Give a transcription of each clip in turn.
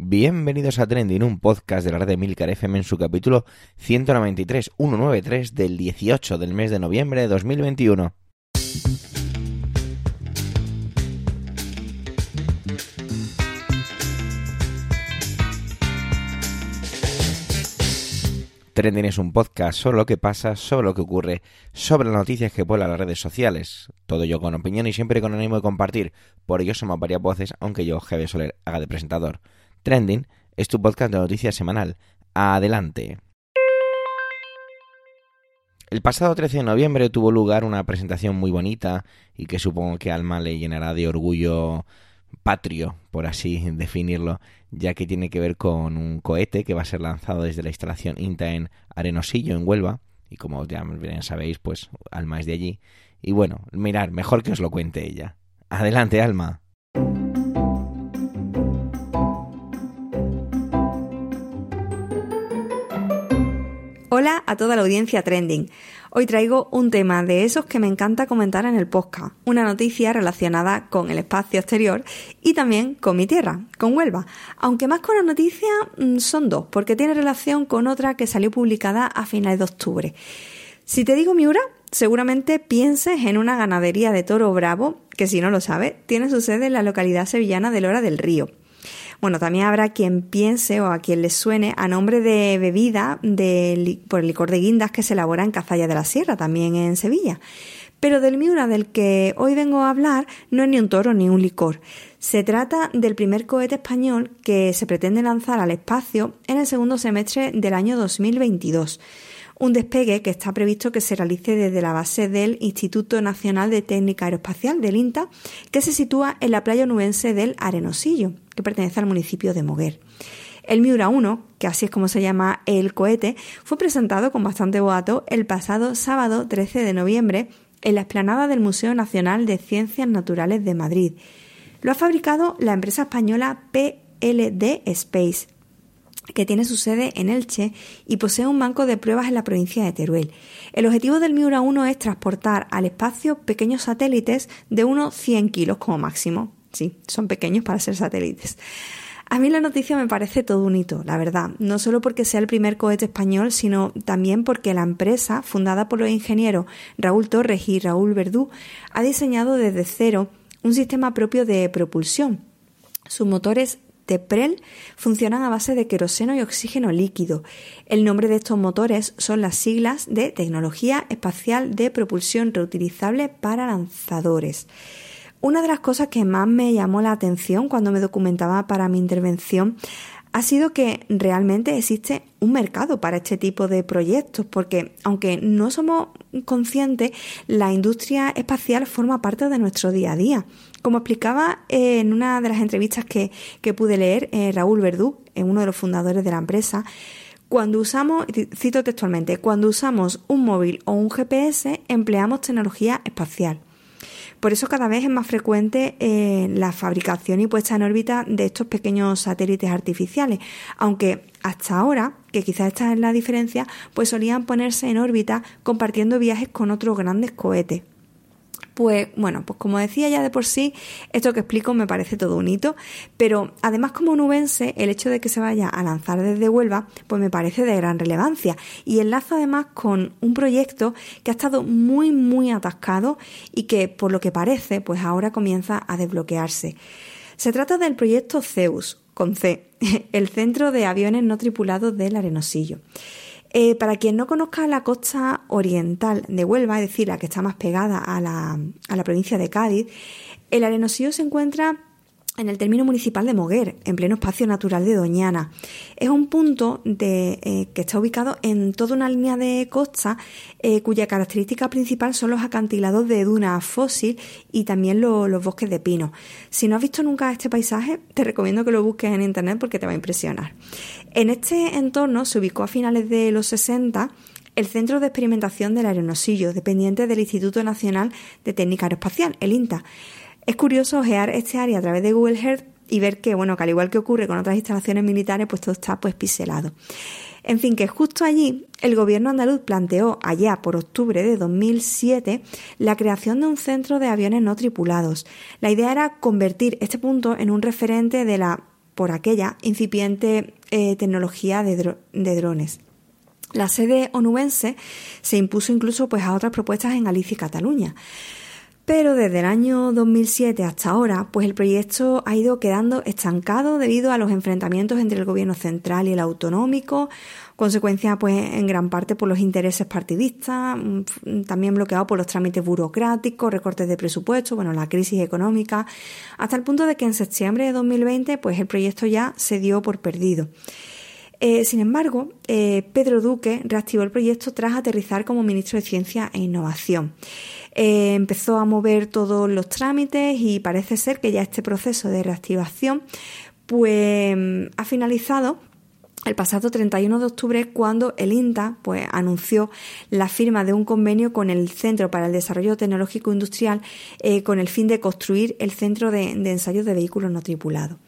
Bienvenidos a Trending, un podcast de la red de Milcar FM en su capítulo 193, 193 del 18 del mes de noviembre de 2021. Trending es un podcast sobre lo que pasa, sobre lo que ocurre, sobre las noticias que vuelan las redes sociales. Todo yo con opinión y siempre con ánimo de compartir. Por ello somos varias voces, aunque yo, Javier Soler, haga de presentador. Trending es tu podcast de noticias semanal. Adelante. El pasado 13 de noviembre tuvo lugar una presentación muy bonita y que supongo que Alma le llenará de orgullo patrio, por así definirlo, ya que tiene que ver con un cohete que va a ser lanzado desde la instalación INTA en Arenosillo, en Huelva, y como ya bien sabéis, pues Alma es de allí. Y bueno, mirar, mejor que os lo cuente ella. Adelante, Alma. Hola a toda la audiencia trending. Hoy traigo un tema de esos que me encanta comentar en el podcast, una noticia relacionada con el espacio exterior y también con mi tierra, con Huelva, aunque más con la noticia mm, son dos, porque tiene relación con otra que salió publicada a finales de octubre. Si te digo Miura, seguramente pienses en una ganadería de toro bravo, que si no lo sabes, tiene su sede en la localidad sevillana de Lora del Río. Bueno, también habrá quien piense o a quien le suene a nombre de bebida por el licor de guindas que se elabora en Cazalla de la Sierra, también en Sevilla. Pero del Miura del que hoy vengo a hablar no es ni un toro ni un licor. Se trata del primer cohete español que se pretende lanzar al espacio en el segundo semestre del año 2022 un despegue que está previsto que se realice desde la base del Instituto Nacional de Técnica Aeroespacial del INTA, que se sitúa en la playa nubense del Arenosillo, que pertenece al municipio de Moguer. El Miura 1, que así es como se llama el cohete, fue presentado con bastante boato el pasado sábado 13 de noviembre en la explanada del Museo Nacional de Ciencias Naturales de Madrid. Lo ha fabricado la empresa española PLD Space, que tiene su sede en Elche y posee un banco de pruebas en la provincia de Teruel. El objetivo del Miura 1 es transportar al espacio pequeños satélites de unos 100 kilos como máximo. Sí, son pequeños para ser satélites. A mí la noticia me parece todo un hito, la verdad, no solo porque sea el primer cohete español, sino también porque la empresa, fundada por los ingenieros Raúl Torres y Raúl Verdú, ha diseñado desde cero un sistema propio de propulsión. Sus motores TEPREL funcionan a base de queroseno y oxígeno líquido. El nombre de estos motores son las siglas de Tecnología Espacial de Propulsión Reutilizable para Lanzadores. Una de las cosas que más me llamó la atención cuando me documentaba para mi intervención ha sido que realmente existe un mercado para este tipo de proyectos, porque aunque no somos conscientes, la industria espacial forma parte de nuestro día a día. Como explicaba en una de las entrevistas que, pude leer, eh, Raúl Verdú, uno de los fundadores de la empresa, cuando usamos, cito textualmente, cuando usamos un móvil o un GPS empleamos tecnología espacial. Por eso cada vez es más frecuente eh, la fabricación y puesta en órbita de estos pequeños satélites artificiales, aunque hasta ahora, que quizás esta es la diferencia, pues solían ponerse en órbita compartiendo viajes con otros grandes cohetes. Pues bueno, pues como decía ya de por sí, esto que explico me parece todo un hito, pero además como nubense, el hecho de que se vaya a lanzar desde Huelva, pues me parece de gran relevancia y enlaza además con un proyecto que ha estado muy muy atascado y que por lo que parece, pues ahora comienza a desbloquearse. Se trata del proyecto Zeus, con C, el Centro de Aviones No Tripulados del Arenosillo. Eh, para quien no conozca la costa oriental de Huelva, es decir, la que está más pegada a la, a la provincia de Cádiz, el Arenosío se encuentra en el término municipal de Moguer, en pleno espacio natural de Doñana. Es un punto eh, que está ubicado en toda una línea de costa eh, cuya característica principal son los acantilados de duna fósil y también los bosques de pino. Si no has visto nunca este paisaje, te recomiendo que lo busques en internet porque te va a impresionar. En este entorno se ubicó a finales de los 60 el Centro de Experimentación del Aeronosillo, dependiente del Instituto Nacional de Técnica Aeroespacial, el INTA. Es curioso ojear este área a través de Google Earth y ver que, bueno, que al igual que ocurre con otras instalaciones militares, pues todo está pues piselado. En fin, que justo allí el gobierno andaluz planteó allá por octubre de 2007 la creación de un centro de aviones no tripulados. La idea era convertir este punto en un referente de la por aquella incipiente eh, tecnología de, de drones. La sede onubense se impuso incluso pues, a otras propuestas en Galicia y Cataluña. Pero desde el año 2007 hasta ahora, pues el proyecto ha ido quedando estancado debido a los enfrentamientos entre el gobierno central y el autonómico, consecuencia pues en gran parte por los intereses partidistas, mm, también bloqueado por los trámites burocráticos, recortes de presupuesto, bueno, la crisis económica, hasta el punto de que en septiembre de 2020 pues el proyecto ya se dio por perdido. Eh, sin embargo, eh, Pedro Duque reactivó el proyecto tras aterrizar como ministro de Ciencia e Innovación. Eh, empezó a mover todos los trámites y parece ser que ya este proceso de reactivación pues ha finalizado el pasado 31 de octubre cuando el INTA pues, anunció la firma de un convenio con el Centro para el Desarrollo Tecnológico Industrial con el fin de construir el centro de, de ensayos de vehículos no tripulados.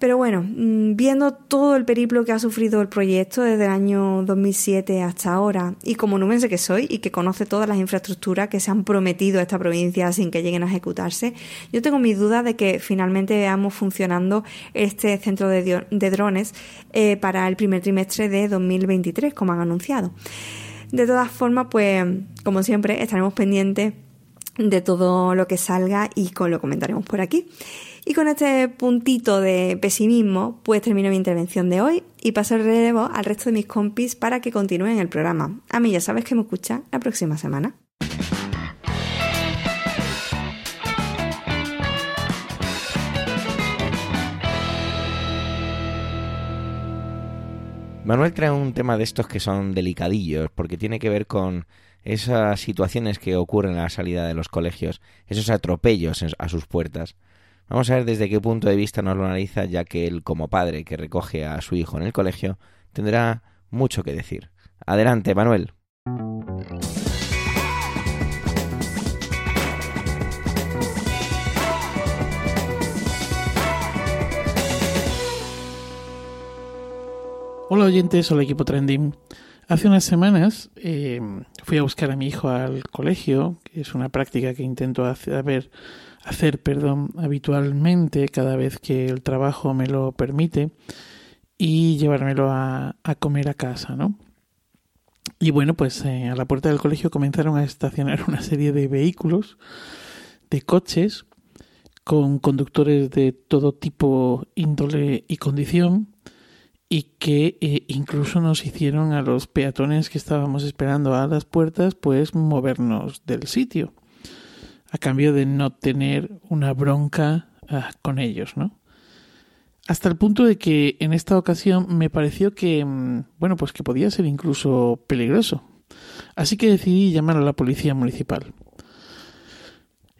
Pero bueno, mm, viendo todo el periplo que ha sufrido el proyecto desde el año 2007 hasta ahora, y como numense que soy y que conoce todas las infraestructuras que se han prometido a esta provincia sin que lleguen a ejecutarse, yo tengo mis dudas de que finalmente veamos funcionando este centro de, drones eh, para el primer trimestre de 2023, como han anunciado. De todas formas, pues, como siempre, estaremos pendientes de todo lo que salga y con lo comentaremos por aquí. Y con este puntito de pesimismo, pues termino mi intervención de hoy y paso el relevo al resto de mis compis para que continúen el programa. A mí ya sabes que me escucha la próxima semana. Manuel trae un tema de estos que son delicadillos, porque tiene que ver con esas situaciones que ocurren a la salida de los colegios, esos atropellos a sus puertas. Vamos a ver desde qué punto de vista nos lo analiza, ya que él, como padre que recoge a su hijo en el colegio, tendrá mucho que decir. Adelante, Manuel. Hola oyentes, hola equipo Trending. Hace unas semanas eh, fui a buscar a mi hijo al colegio, que es una práctica que intento hacer hacer, perdón, habitualmente cada vez que el trabajo me lo permite y llevármelo a, comer a casa, ¿no? Y bueno, pues eh, a la puerta del colegio comenzaron a estacionar una serie de vehículos, de coches, con conductores de todo tipo, índole y condición, y que eh, incluso nos hicieron a los peatones que estábamos esperando a las puertas, pues movernos del sitio a cambio de no tener una bronca ah, con ellos, ¿no? Hasta el punto de que en esta ocasión me pareció que, mm, bueno, pues que podía ser incluso peligroso. Así que decidí llamar a la policía municipal.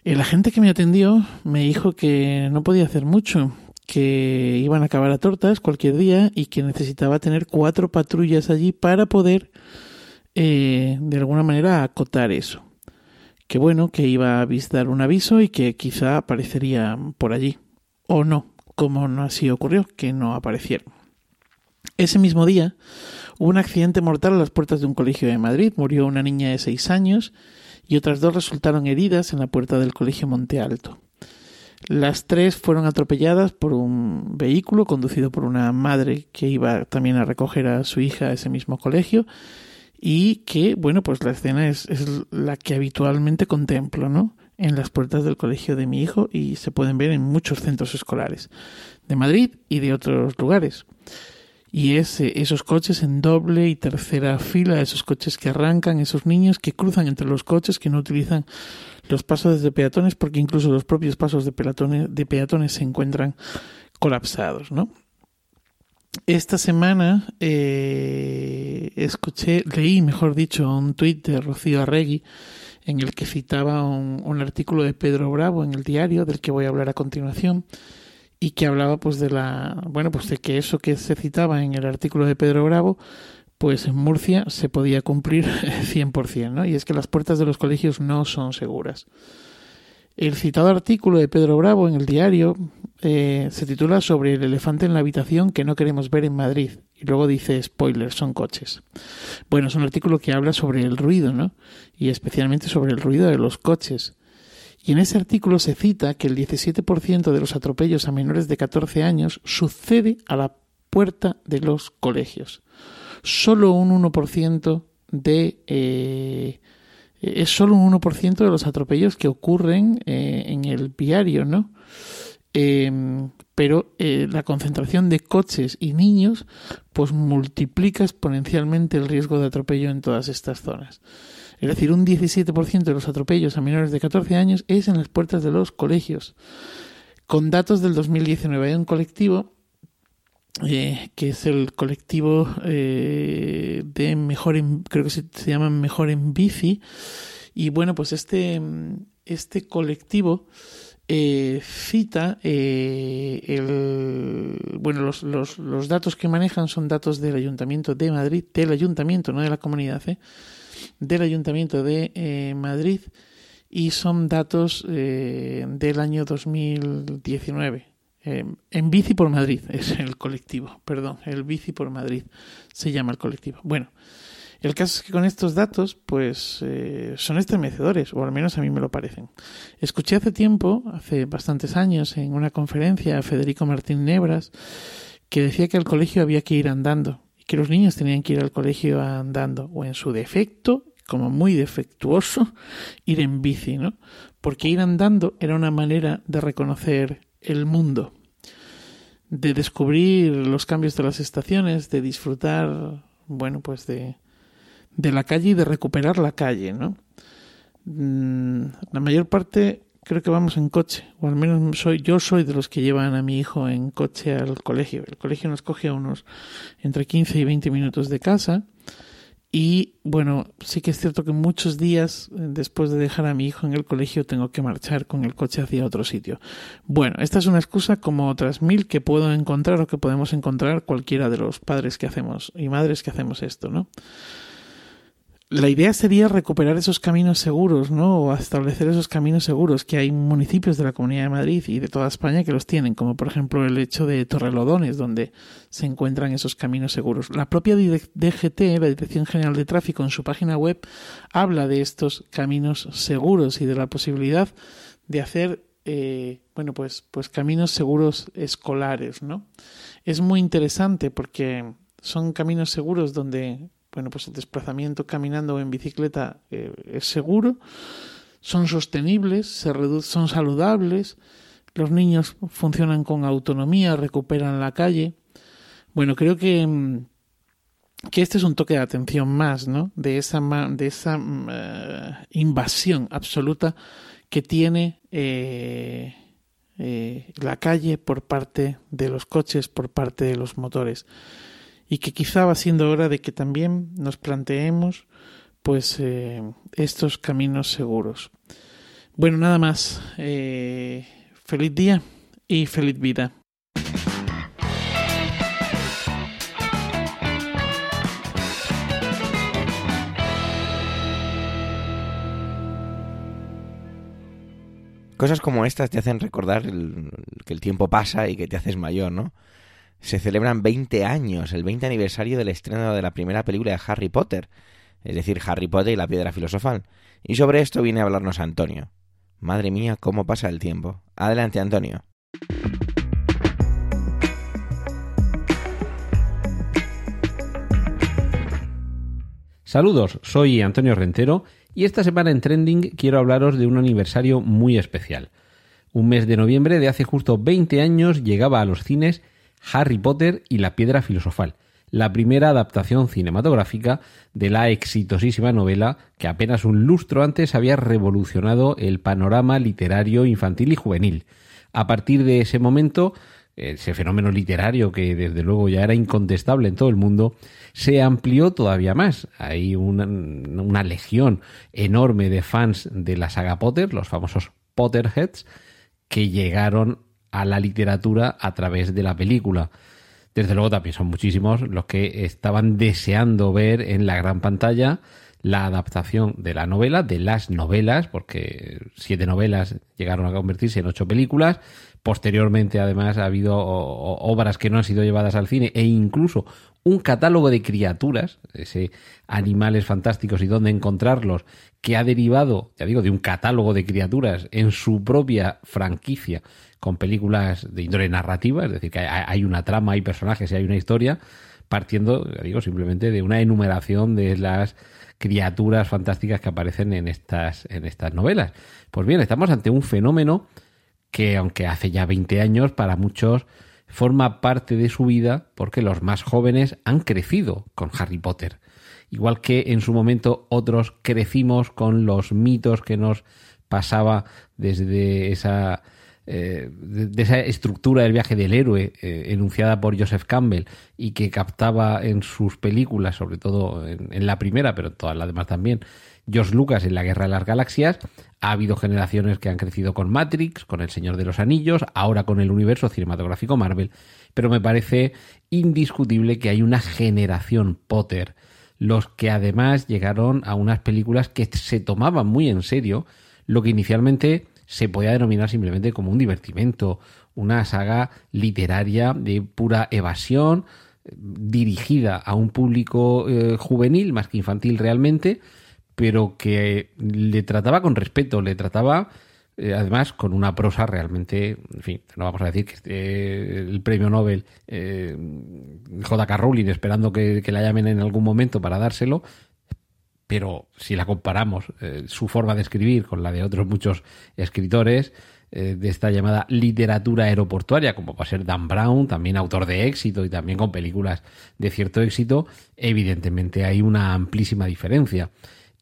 El agente que me atendió me dijo que no podía hacer mucho, que iban a acabar a tortas cualquier día y que necesitaba tener cuatro patrullas allí para poder, eh, de alguna manera, acotar eso que bueno, que iba a dar un aviso y que quizá aparecería por allí. O no, como no así ocurrió, que no aparecieron. Ese mismo día hubo un accidente mortal a las puertas de un colegio de Madrid. Murió una niña de seis años y otras dos resultaron heridas en la puerta del colegio Monte Alto. Las tres fueron atropelladas por un vehículo conducido por una madre que iba también a recoger a su hija a ese mismo colegio y que, bueno, pues la escena es, es la que habitualmente contemplo, ¿no? En las puertas del colegio de mi hijo y se pueden ver en muchos centros escolares de Madrid y de otros lugares. Y es esos coches en doble y tercera fila, esos coches que arrancan, esos niños que cruzan entre los coches, que no utilizan los pasos de peatones, porque incluso los propios pasos de peatones, de peatones se encuentran colapsados, ¿no? Esta semana eh, escuché, leí, mejor dicho, un tuit de Rocío Arregui en el que citaba un, artículo de Pedro Bravo en el diario, del que voy a hablar a continuación, y que hablaba pues de la, bueno, pues de que eso que se citaba en el artículo de Pedro Bravo, pues en Murcia se podía cumplir 100%, ¿no? Y es que las puertas de los colegios no son seguras. El citado artículo de Pedro Bravo en el diario eh, se titula Sobre el elefante en la habitación que no queremos ver en Madrid. Y luego dice, spoilers, son coches. Bueno, es un artículo que habla sobre el ruido, ¿no? Y especialmente sobre el ruido de los coches. Y en ese artículo se cita que el 17% de los atropellos a menores de 14 años sucede a la puerta de los colegios. Solo un 1% de... Eh, es solo un 1% de los atropellos que ocurren eh, en el viario, ¿no? Em, pero eh, la concentración de coches y niños pues multiplica exponencialmente el riesgo de atropello en todas estas zonas. Es decir, un 17% de los atropellos a menores de 14 años es en las puertas de los colegios. Con datos del 2019 hay un colectivo eh, que es el colectivo eh, de mejor en, creo que se, se, llama mejor en bici y bueno pues este este colectivo eh, cita eh, el, bueno los, los, los, datos que manejan son datos del Ayuntamiento de Madrid, del Ayuntamiento, no de la comunidad, ¿eh? del Ayuntamiento de Madrid y son datos del año 2019. En Bici por Madrid es el colectivo, perdón, el Bici por Madrid se llama el colectivo. Bueno, el caso es que con estos datos, pues eh, son estremecedores, o al menos a mí me lo parecen. Escuché hace tiempo, hace bastantes años, en una conferencia a Federico Martín Nebras, que decía que al colegio había que ir andando, y que los niños tenían que ir al colegio andando, o en su defecto, como muy defectuoso, ir en bici, ¿no? Porque ir andando era una manera de reconocer el mundo, de descubrir los cambios de las estaciones, de disfrutar, bueno, pues de, de la calle y de recuperar la calle, ¿no? Mm, la mayor parte creo que vamos en coche, o al menos soy, yo soy de los que llevan a mi hijo en coche al colegio. El colegio nos coge a unos entre 15 y 20 minutos de casa. Y bueno, sí que es cierto que muchos días eh, después de dejar a mi hijo en el colegio tengo que marchar con el coche hacia otro sitio. Bueno, esta es una excusa como otras mil que puedo encontrar o que podemos encontrar cualquiera de los padres que hacemos y madres que hacemos esto, ¿no? La idea sería recuperar esos caminos seguros, ¿no? O establecer esos caminos seguros, que hay municipios de la Comunidad de Madrid y de toda España que los tienen, como por ejemplo el hecho de Torrelodones, donde se encuentran esos caminos seguros. La propia DGT, la Dirección General de Tráfico, en su página web, habla de estos caminos seguros y de la posibilidad de hacer, eh, bueno, pues, pues caminos seguros escolares, ¿no? Es muy interesante porque son caminos seguros donde bueno, pues el desplazamiento caminando o en bicicleta eh, es seguro, son sostenibles, se son saludables, los niños funcionan con autonomía, recuperan la calle. Bueno, creo que, mm, que este es un toque de atención más, ¿no? De esa, de esa uh, invasión absoluta que tiene eh, eh, la calle por parte de los coches, por parte de los motores y que quizá va siendo hora de que también nos planteemos pues eh, estos caminos seguros. Bueno, nada más. Eh, feliz día y feliz vida. Cosas como estas te hacen recordar que el tiempo pasa y que te haces mayor, ¿no? Se celebran 20 años, el 20 aniversario del estreno de la primera película de Harry Potter, es decir, Harry Potter y la piedra filosofal. Y sobre esto viene a hablarnos Antonio. Madre mía, cómo pasa el tiempo. Adelante, Antonio. Saludos, soy Antonio Rentero y esta semana en Trending quiero hablaros de un aniversario muy especial. Un mes de noviembre de hace justo 20 años llegaba a los cines Harry Potter y la Piedra Filosofal, la primera adaptación cinematográfica de la exitosísima novela que apenas un lustro antes había revolucionado el panorama literario infantil y juvenil. A partir de ese momento, ese fenómeno literario que desde luego ya era incontestable en todo el mundo, se amplió todavía más. Hay una, legión enorme de fans de la saga Potter, los famosos Potterheads, que llegaron a la literatura a través de la película. Desde luego también son muchísimos los que estaban deseando ver en la gran pantalla la adaptación de la novela, de las novelas, porque siete novelas llegaron a convertirse en ocho películas. Posteriormente, además, ha habido obras que no han sido llevadas al cine e incluso un catálogo de criaturas, ese animales fantásticos y dónde encontrarlos, que ha derivado, ya digo, de un catálogo de criaturas en su propia franquicia con películas de índole narrativa, es decir, que hay una trama, hay personajes y hay una historia, partiendo, digo, simplemente de una enumeración de las criaturas fantásticas que aparecen en estas, en estas novelas. Pues bien, estamos ante un fenómeno que, aunque hace ya 20 años, para muchos forma parte de su vida porque los más jóvenes han crecido con Harry Potter. Igual que en su momento otros crecimos con los mitos que nos pasaba desde esa eh, de, esa estructura del viaje del héroe eh, enunciada por Joseph Campbell y que captaba en sus películas, sobre todo en, la primera, pero en todas las demás también, George Lucas en la Guerra de las Galaxias. Ha habido generaciones que han crecido con Matrix, con El Señor de los Anillos, ahora con el universo cinematográfico Marvel, pero me parece indiscutible que hay una generación Potter, los que además llegaron a unas películas que se tomaban muy en serio, lo que inicialmente se podía denominar simplemente como un divertimento, una saga literaria de pura evasión, dirigida a un público eh, juvenil más que infantil realmente, pero que le trataba con respeto, le trataba eh, además con una prosa realmente, en fin, no vamos a decir que el premio Nobel eh, J.K. Rowling esperando que, que la llamen en algún momento para dárselo, pero si la comparamos eh, su forma de escribir con la de otros muchos escritores eh, de esta llamada literatura aeroportuaria, como va a ser Dan Brown, también autor de éxito y también con películas de cierto éxito, evidentemente hay una amplísima diferencia.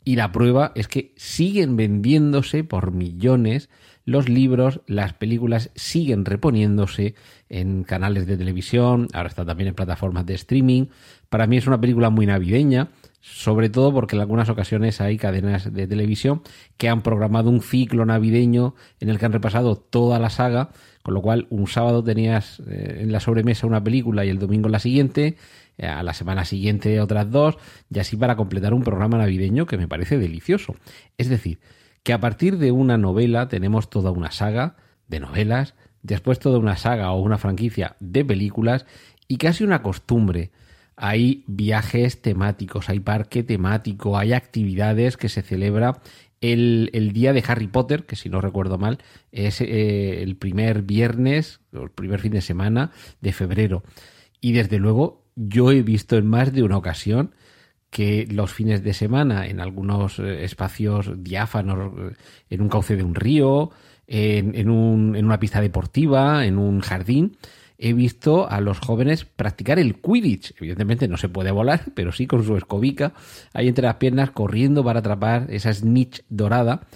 Y la prueba es que siguen vendiéndose por millones los libros, las películas siguen reponiéndose en canales de televisión, ahora está también en plataformas de streaming. Para mí es una película muy navideña, sobre todo porque en algunas ocasiones hay cadenas de televisión que han programado un ciclo navideño en el que han repasado toda la saga, con lo cual un sábado tenías eh, en la sobremesa una película y el domingo la siguiente, eh, a la semana siguiente otras dos, y así para completar un programa navideño que me parece delicioso. Es decir, que a partir de una novela tenemos toda una saga de novelas, después toda una saga o una franquicia de películas y casi una costumbre hay viajes temáticos, hay parque temático, hay actividades que se celebra el, día de Harry Potter, que si no recuerdo mal, es eh, el primer viernes, o el primer fin de semana de febrero. Y desde luego, yo he visto en más de una ocasión que los fines de semana, en algunos eh, espacios diáfanos, eh, en un cauce de un río, en, en, un, en una pista deportiva, en un jardín, he visto a los jóvenes practicar el Quidditch. Evidentemente no se puede volar, pero sí con su escobica, ahí entre las piernas, corriendo para atrapar esa snitch dorada.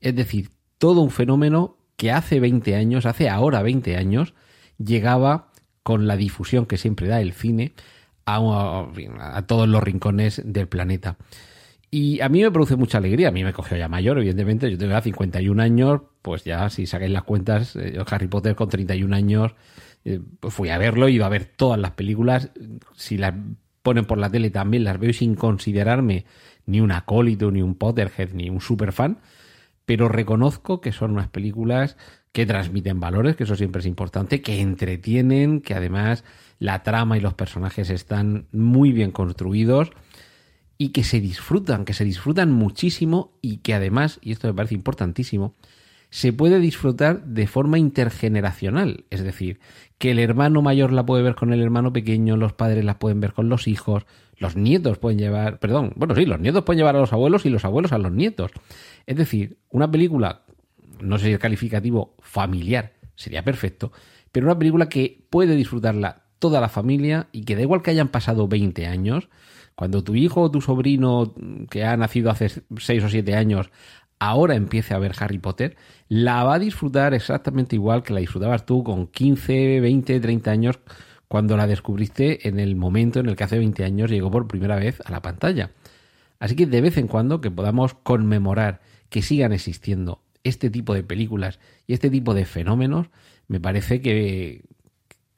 Es decir, todo un fenómeno que hace 20 años, hace ahora 20 años, llegaba con la difusión que siempre da el cine a, todos los rincones del planeta. Y a mí me produce mucha alegría. A mí me cogió ya mayor, evidentemente. Yo tengo ya 51 años, pues ya si sacáis las cuentas, eh, Harry Potter con 31 años eh, pues fui a verlo, ido a ver todas las películas. Si las ponen por la tele también las veo sin considerarme ni un acólito, ni un Potterhead, ni un superfan. Pero reconozco que son unas películas que transmiten valores, que eso siempre es importante, que entretienen, que además la trama y los personajes están muy bien construidos y que se disfrutan, que se disfrutan muchísimo y que además, y esto me parece importantísimo, se puede disfrutar de forma intergeneracional. Es decir, que el hermano mayor la puede ver con el hermano pequeño, los padres la pueden ver con los hijos, los nietos pueden llevar, perdón, bueno, sí, los nietos pueden llevar a los abuelos y los abuelos a los nietos. Es decir, una película, no sé si el calificativo familiar sería perfecto, pero una película que puede disfrutarla toda la familia y que da igual que hayan pasado 20 años, cuando tu hijo o tu sobrino que ha nacido hace 6 o 7 años ahora empiece a ver Harry Potter, la va a disfrutar exactamente igual que la disfrutabas tú con 15, 20, 30 años cuando la descubriste en el momento en el que hace 20 años llegó por primera vez a la pantalla. Así que de vez en cuando que podamos conmemorar que sigan existiendo este tipo de películas y este tipo de fenómenos, me parece que,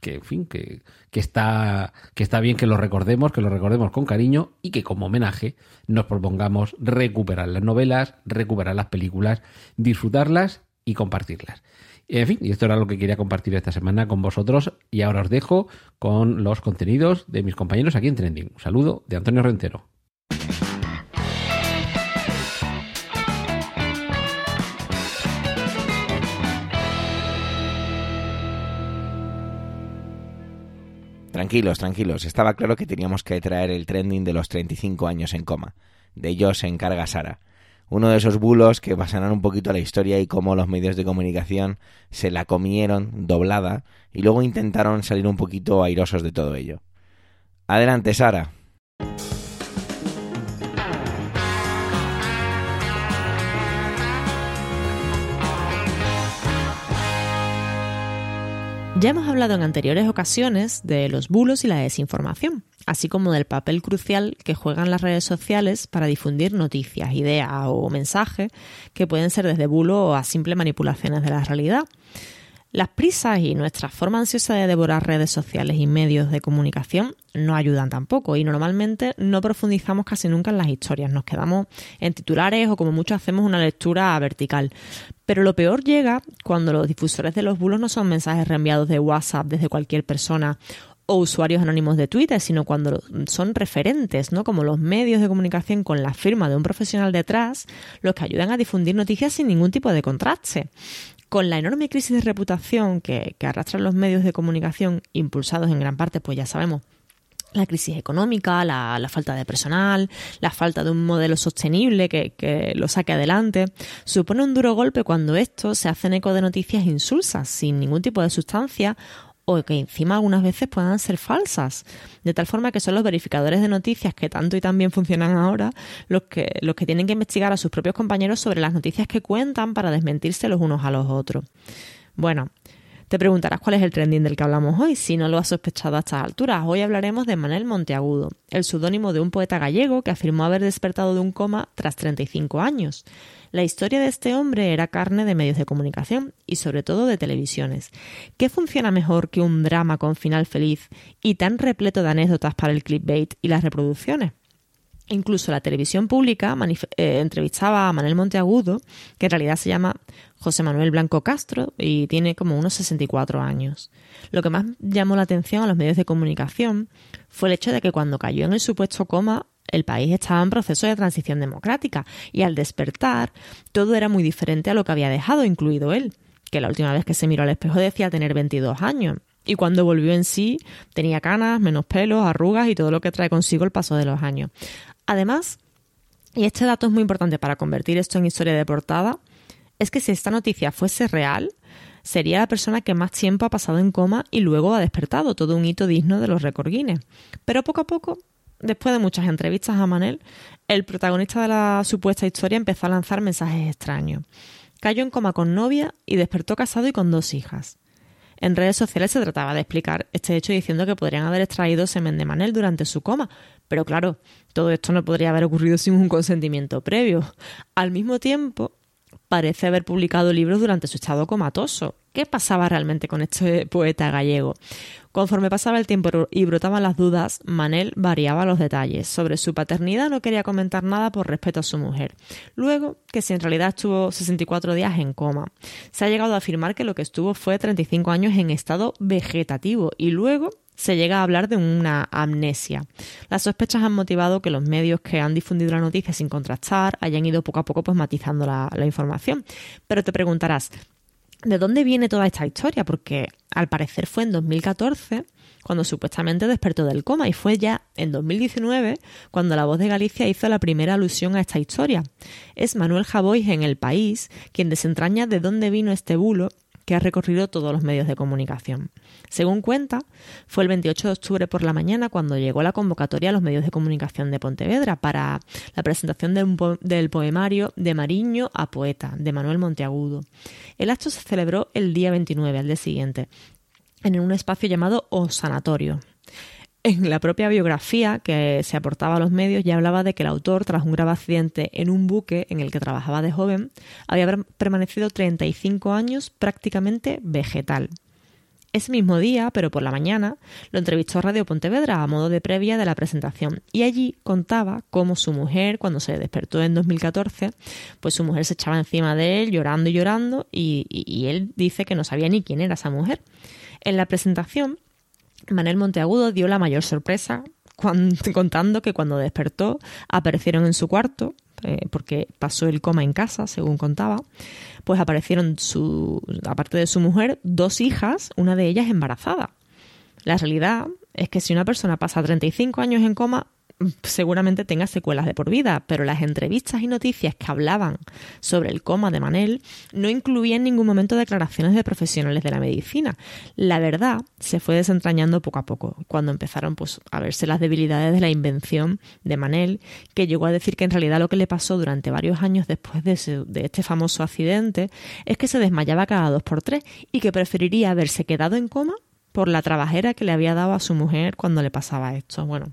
que en fin, que, que, está, que está bien que lo recordemos, que lo recordemos con cariño y que como homenaje nos propongamos recuperar las novelas, recuperar las películas, disfrutarlas y compartirlas. En fin, y esto era lo que quería compartir esta semana con vosotros y ahora os dejo con los contenidos de mis compañeros aquí en Trending. Un saludo de Antonio Rentero. Tranquilos, tranquilos. Estaba claro que teníamos que traer el trending de los 35 años en coma. De ello se encarga Sara. Uno de esos bulos que pasarán un poquito a la historia y cómo los medios de comunicación se la comieron doblada y luego intentaron salir un poquito airosos de todo ello. Adelante, Sara. Ya hemos hablado en anteriores ocasiones de los bulos y la desinformación, así como del papel crucial que juegan las redes sociales para difundir noticias, ideas o mensajes que pueden ser desde bulo a simples manipulaciones de la realidad. Las prisas y nuestra forma ansiosa de devorar redes sociales y medios de comunicación no ayudan tampoco y normalmente no profundizamos casi nunca en las historias, nos quedamos en titulares o como mucho hacemos una lectura vertical. Pero lo peor llega cuando los difusores de los bulos no son mensajes reenviados de WhatsApp desde cualquier persona o usuarios anónimos de Twitter, sino cuando son referentes, ¿no? Como los medios de comunicación con la firma de un profesional detrás, los que ayudan a difundir noticias sin ningún tipo de contraste con la enorme crisis de reputación que, arrastran los medios de comunicación, impulsados en gran parte, pues ya sabemos, la crisis económica, la, falta de personal, la falta de un modelo sostenible que, que, lo saque adelante, supone un duro golpe cuando estos se hacen eco de noticias insulsas, sin ningún tipo de sustancia o que encima algunas veces puedan ser falsas, de tal forma que son los verificadores de noticias que tanto y tan bien funcionan ahora los que, los que tienen que investigar a sus propios compañeros sobre las noticias que cuentan para desmentirse los unos a los otros. Bueno, te preguntarás cuál es el trending del que hablamos hoy, si no lo has sospechado a estas alturas. Hoy hablaremos de Manuel Monteagudo, el seudónimo de un poeta gallego que afirmó haber despertado de un coma tras 35 años. La historia de este hombre era carne de medios de comunicación y sobre todo de televisiones. ¿Qué funciona mejor que un drama con final feliz y tan repleto de anécdotas para el clickbait y las reproducciones? Incluso la televisión pública eh, entrevistaba a Manuel Monteagudo, que en realidad se llama José Manuel Blanco Castro y tiene como unos 64 años. Lo que más llamó la atención a los medios de comunicación fue el hecho de que cuando cayó en el supuesto coma el país estaba en proceso de transición democrática y al despertar todo era muy diferente a lo que había dejado, incluido él, que la última vez que se miró al espejo decía tener 22 años. Y cuando volvió en sí, tenía canas, menos pelos, arrugas y todo lo que trae consigo el paso de los años. Además, y este dato es muy importante para convertir esto en historia de portada, es que si esta noticia fuese real, sería la persona que más tiempo ha pasado en coma y luego ha despertado, todo un hito digno de los récord Guinness. Pero poco a poco después de muchas entrevistas a Manel, el protagonista de la supuesta historia empezó a lanzar mensajes extraños. Cayó en coma con novia y despertó casado y con dos hijas. En redes sociales se trataba de explicar este hecho diciendo que podrían haber extraído semen de Manel durante su coma, pero claro, todo esto no podría haber ocurrido sin un consentimiento previo. Al mismo tiempo, parece haber publicado libros durante su estado comatoso. ¿Qué pasaba realmente con este poeta gallego? Conforme pasaba el tiempo y brotaban las dudas, Manel variaba los detalles. Sobre su paternidad no quería comentar nada por respeto a su mujer. Luego, que si en realidad estuvo 64 días en coma. Se ha llegado a afirmar que lo que estuvo fue 35 años en estado vegetativo y luego se llega a hablar de una amnesia. Las sospechas han motivado que los medios que han difundido la noticia sin contrastar hayan ido poco a poco pues matizando la, la información. Pero te preguntarás, ¿De dónde viene toda esta historia? Porque al parecer fue en 2014 cuando supuestamente despertó del coma y fue ya en 2019 cuando La Voz de Galicia hizo la primera alusión a esta historia. Es Manuel Javois en El País quien desentraña de dónde vino este bulo que ha recorrido todos los medios de comunicación. Según cuenta, fue el 28 de octubre por la mañana cuando llegó la convocatoria a los medios de comunicación de Pontevedra para la presentación del poemario De Mariño a Poeta, de Manuel Monteagudo. El acto se celebró el día 29, al día siguiente, en un espacio llamado O Sanatorio. En la propia biografía que se aportaba a los medios ya hablaba de que el autor, tras un grave accidente en un buque en el que trabajaba de joven, había permanecido 35 años prácticamente vegetal. Ese mismo día, pero por la mañana, lo entrevistó Radio Pontevedra a modo de previa de la presentación y allí contaba cómo su mujer, cuando se despertó en 2014, pues su mujer se echaba encima de él llorando y llorando y, y él dice que no sabía ni quién era esa mujer. En la presentación, Manel Monteagudo dio la mayor sorpresa contando que cuando despertó aparecieron en su cuarto, eh, porque pasó el coma en casa, según contaba, pues aparecieron, su, aparte de su mujer, dos hijas, una de ellas embarazada. La realidad es que si una persona pasa 35 años en coma, seguramente tenga secuelas de por vida, pero las entrevistas y noticias que hablaban sobre el coma de Manel no incluían en ningún momento declaraciones de profesionales de la medicina. La verdad se fue desentrañando poco a poco, cuando empezaron pues, a verse las debilidades de la invención de Manel, que llegó a decir que en realidad lo que le pasó durante varios años después de, de este famoso accidente es que se desmayaba cada dos por tres y que preferiría haberse quedado en coma por la trabajera que le había dado a su mujer cuando le pasaba esto. Bueno,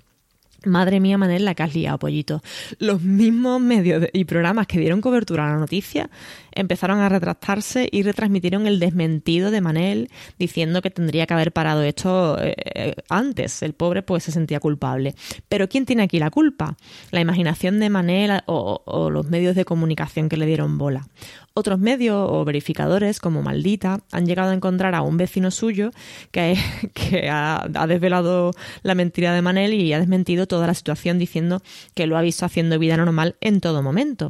Madre mía, Manel, la que has liado, pollito. Los mismos medios y programas que dieron cobertura a la noticia empezaron a retractarse y retransmitieron el desmentido de Manel diciendo que tendría que haber parado esto eh, eh, antes. El pobre pues se sentía culpable. Pero ¿quién tiene aquí la culpa? ¿La imaginación de Manel o, los medios de comunicación que le dieron bola? Otros medios o verificadores, como Maldita, han llegado a encontrar a un vecino suyo que, que ha, desvelado la mentira de Manel y ha desmentido toda la situación diciendo que lo ha visto haciendo vida normal en todo momento.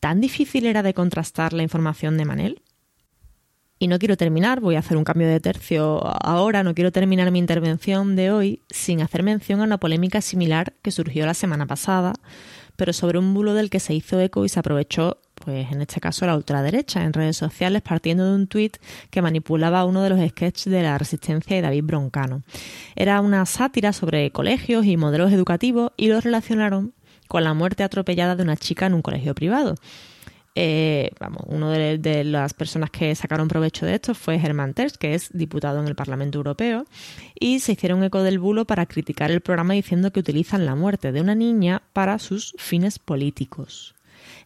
¿Tan difícil era de contrastar la información de Manel? Y no quiero terminar, voy a hacer un cambio de tercio ahora, no quiero terminar mi intervención de hoy sin hacer mención a una polémica similar que surgió la semana pasada, pero sobre un bulo del que se hizo eco y se aprovechó pues en este caso la ultraderecha, en redes sociales partiendo de un tuit que manipulaba uno de los sketches de la Resistencia de David Broncano. Era una sátira sobre colegios y modelos educativos y lo relacionaron con la muerte atropellada de una chica en un colegio privado. Eh, vamos, una de, las personas que sacaron provecho de esto fue Germán Terz, que es diputado en el Parlamento Europeo, y se hicieron eco del bulo para criticar el programa diciendo que utilizan la muerte de una niña para sus fines políticos.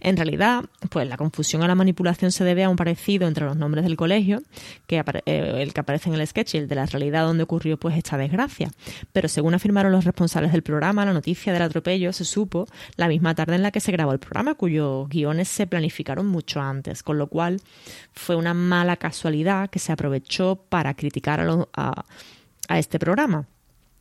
En realidad, pues la confusión a la manipulación se debe a un parecido entre los nombres del colegio, que eh, el que aparece en el sketch y el de la realidad donde ocurrió pues esta desgracia. Pero según afirmaron los responsables del programa, la noticia del atropello se supo la misma tarde en la que se grabó el programa, cuyos guiones se planificaron mucho antes, con lo cual fue una mala casualidad que se aprovechó para criticar a, a este programa.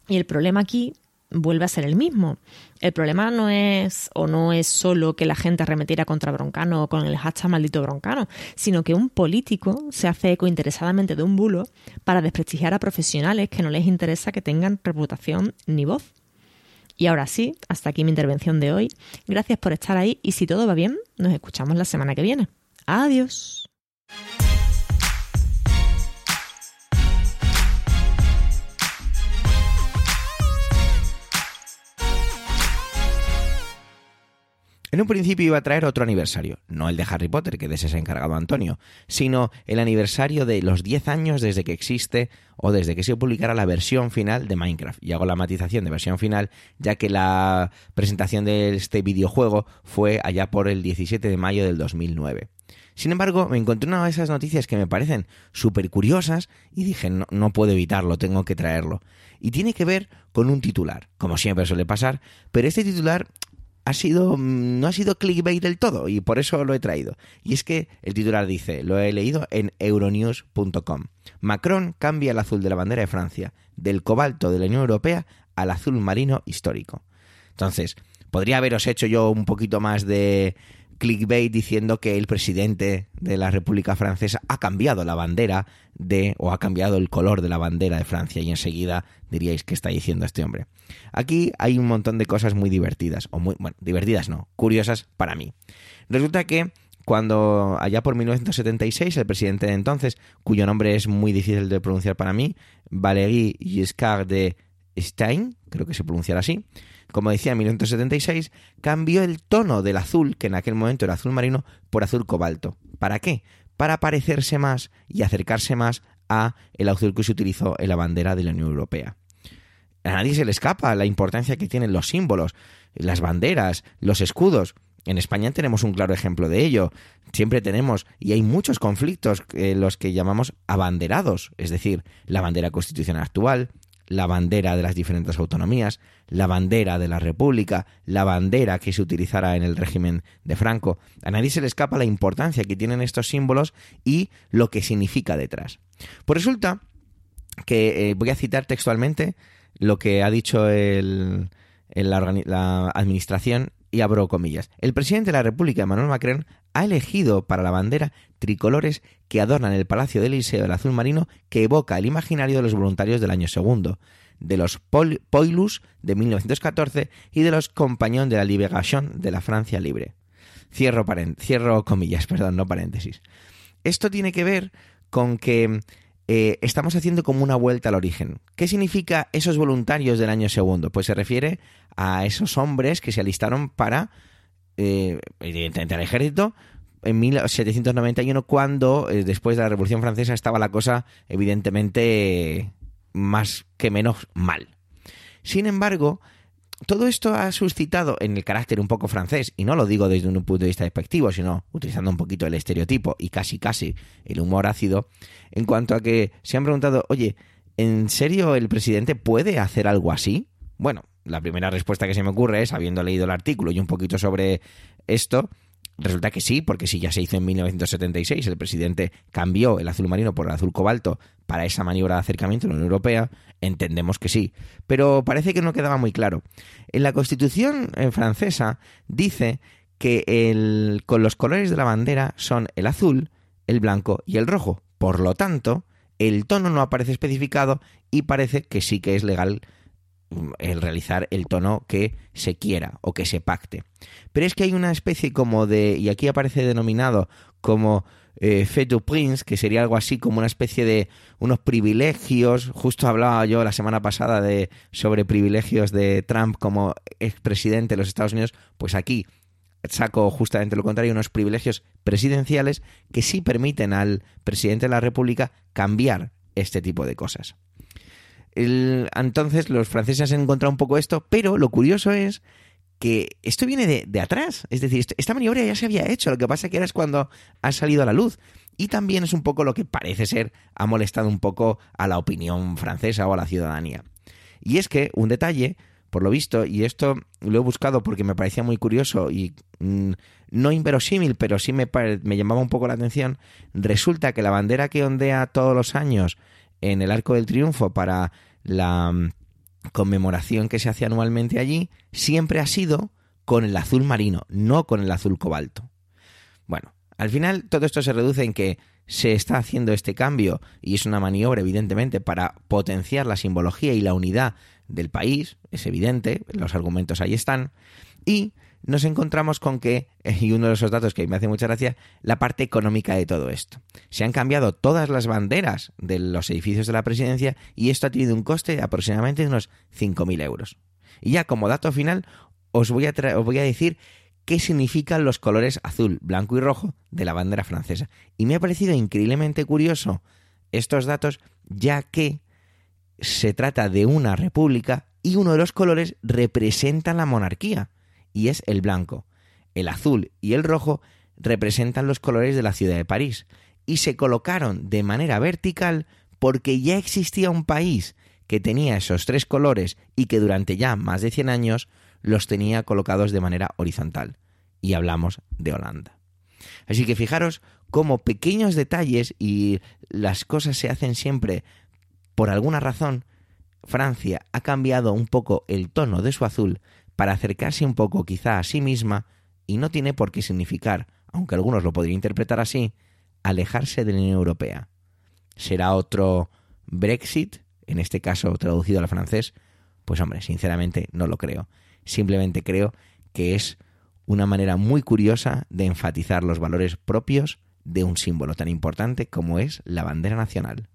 Y el problema aquí vuelve a ser el mismo. El problema no es o no es solo que la gente arremetiera contra Broncano o con el hashtag maldito Broncano, sino que un político se hace eco interesadamente de un bulo para desprestigiar a profesionales que no les interesa que tengan reputación ni voz. Y ahora sí, hasta aquí mi intervención de hoy. Gracias por estar ahí y si todo va bien, nos escuchamos la semana que viene. Adiós. En un principio iba a traer otro aniversario, no el de Harry Potter, que de ese se ha encargado Antonio, sino el aniversario de los 10 años desde que existe o desde que se publicara la versión final de Minecraft. Y hago la matización de versión final, ya que la presentación de este videojuego fue allá por el 17 de mayo del 2009. Sin embargo, me encontré una de esas noticias que me parecen súper curiosas y dije, no, no puedo evitarlo, tengo que traerlo. Y tiene que ver con un titular, como siempre suele pasar, pero este titular ha sido mm, no ha sido clickbait del todo y por eso lo he traído. Y es que el titular dice, lo he leído en euronews.com. Macron cambia el azul de la bandera de Francia del cobalto de la Unión Europea al azul marino histórico. Entonces, podría haberos hecho yo un poquito más de clickbait diciendo que el presidente de la República Francesa ha cambiado la bandera de o ha cambiado el color de la bandera de Francia y enseguida diríais qué está diciendo este hombre. Aquí hay un montón de cosas muy divertidas o muy bueno, divertidas no, curiosas para mí. Resulta que cuando allá por 1976 el presidente de entonces, cuyo nombre es muy difícil de pronunciar para mí, Valéry Giscard de Stein, creo que se pronunciará así, como decía en 1976, cambió el tono del azul, que en aquel momento era azul marino, por azul cobalto. ¿Para qué? Para parecerse más y acercarse más a el azul que se utilizó en la bandera de la Unión Europea. A nadie se le escapa la importancia que tienen los símbolos, las banderas, los escudos. En España tenemos un claro ejemplo de ello. Siempre tenemos, y hay muchos conflictos, eh, los que llamamos abanderados, es decir, la bandera constitucional actual, la bandera de las diferentes autonomías, la bandera de la República, la bandera que se utilizara en el régimen de Franco. A nadie se le escapa la importancia que tienen estos símbolos y lo que significa detrás. Pues resulta que eh, voy a citar textualmente lo que ha dicho el, la, administración y abro comillas. El presidente de la República, Emmanuel Macron, ha elegido para la bandera tricolores que adornan el Palacio del Eliseo del azul marino que evoca el imaginario de los voluntarios del año segundo, de los Poilus de 1914 y de los Compagnons de la Libération de la Francia Libre. Cierro, cierro comillas, perdón, no paréntesis. Esto tiene que ver con que eh, estamos haciendo como una vuelta al origen. ¿Qué significa esos voluntarios del año segundo? Pues se refiere a esos hombres que se alistaron para, eh, evidentemente, al ejército en 1791, cuando eh, después de la Revolución Francesa estaba la cosa, evidentemente, más que menos mal. Sin embargo, todo esto ha suscitado en el carácter un poco francés, y no lo digo desde un punto de vista despectivo, sino utilizando un poquito el estereotipo y casi casi el humor ácido, en cuanto a que se han preguntado, oye, ¿en serio el presidente puede hacer algo así? Bueno, la primera respuesta que se me ocurre es, habiendo leído el artículo y un poquito sobre esto, Resulta que sí, porque si ya se hizo en 1976, el presidente cambió el azul marino por el azul cobalto para esa maniobra de acercamiento a la Unión Europea, entendemos que sí. Pero parece que no quedaba muy claro. En la Constitución eh, francesa dice que el, con los colores de la bandera son el azul, el blanco y el rojo. Por lo tanto, el tono no aparece especificado y parece que sí que es legal el realizar el tono que se quiera o que se pacte. Pero es que hay una especie como de, y aquí aparece denominado como eh, fait du prince, que sería algo así como una especie de unos privilegios. Justo hablaba yo la semana pasada de sobre privilegios de Trump como expresidente de los Estados Unidos, pues aquí saco justamente lo contrario, unos privilegios presidenciales que sí permiten al presidente de la República cambiar este tipo de cosas entonces los franceses han encontrado un poco esto, pero lo curioso es que esto viene de, atrás. Es decir, esta maniobra ya se había hecho, lo que pasa que ahora es cuando ha salido a la luz. Y también es un poco lo que parece ser ha molestado un poco a la opinión francesa o a la ciudadanía. Y es que un detalle, por lo visto, y esto lo he buscado porque me parecía muy curioso y mm, no inverosímil, pero sí me, me llamaba un poco la atención, resulta que la bandera que ondea todos los años en el Arco del Triunfo para la mm, conmemoración que se hace anualmente allí, siempre ha sido con el azul marino, no con el azul cobalto. Bueno, al final todo esto se reduce en que se está haciendo este cambio y es una maniobra evidentemente para potenciar la simbología y la unidad del país, es evidente, los argumentos ahí están, y nos encontramos con que, y uno de esos datos que me hace mucha gracia, la parte económica de todo esto. Se han cambiado todas las banderas de los edificios de la presidencia y esto ha tenido un coste de aproximadamente unos 5.000 euros. Y ya como dato final, os voy, a os voy a decir qué significan los colores azul, blanco y rojo de la bandera francesa. Y me ha parecido increíblemente curioso estos datos, ya que se trata de una república y uno de los colores representa la monarquía y es el blanco. El azul y el rojo representan los colores de la ciudad de París y se colocaron de manera vertical porque ya existía un país que tenía esos tres colores y que durante ya más de 100 años los tenía colocados de manera horizontal. Y hablamos de Holanda. Así que fijaros cómo pequeños detalles y las cosas se hacen siempre por alguna razón, Francia ha cambiado un poco el tono de su azul para acercarse un poco quizá a sí misma y no tiene por qué significar, aunque algunos lo podrían interpretar así, alejarse de la Unión Europea. ¿Será otro Brexit, en este caso traducido al francés? Pues hombre, sinceramente no lo creo. Simplemente creo que es una manera muy curiosa de enfatizar los valores propios de un símbolo tan importante como es la bandera nacional.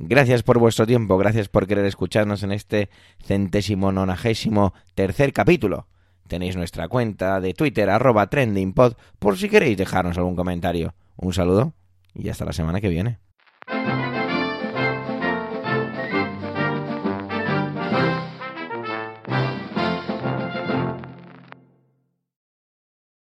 Gracias por vuestro tiempo, gracias por querer escucharnos en este centésimo nonagésimo tercer capítulo. Tenéis nuestra cuenta de Twitter, arroba trendingpod, por si queréis dejarnos algún comentario. Un saludo y hasta la semana que viene.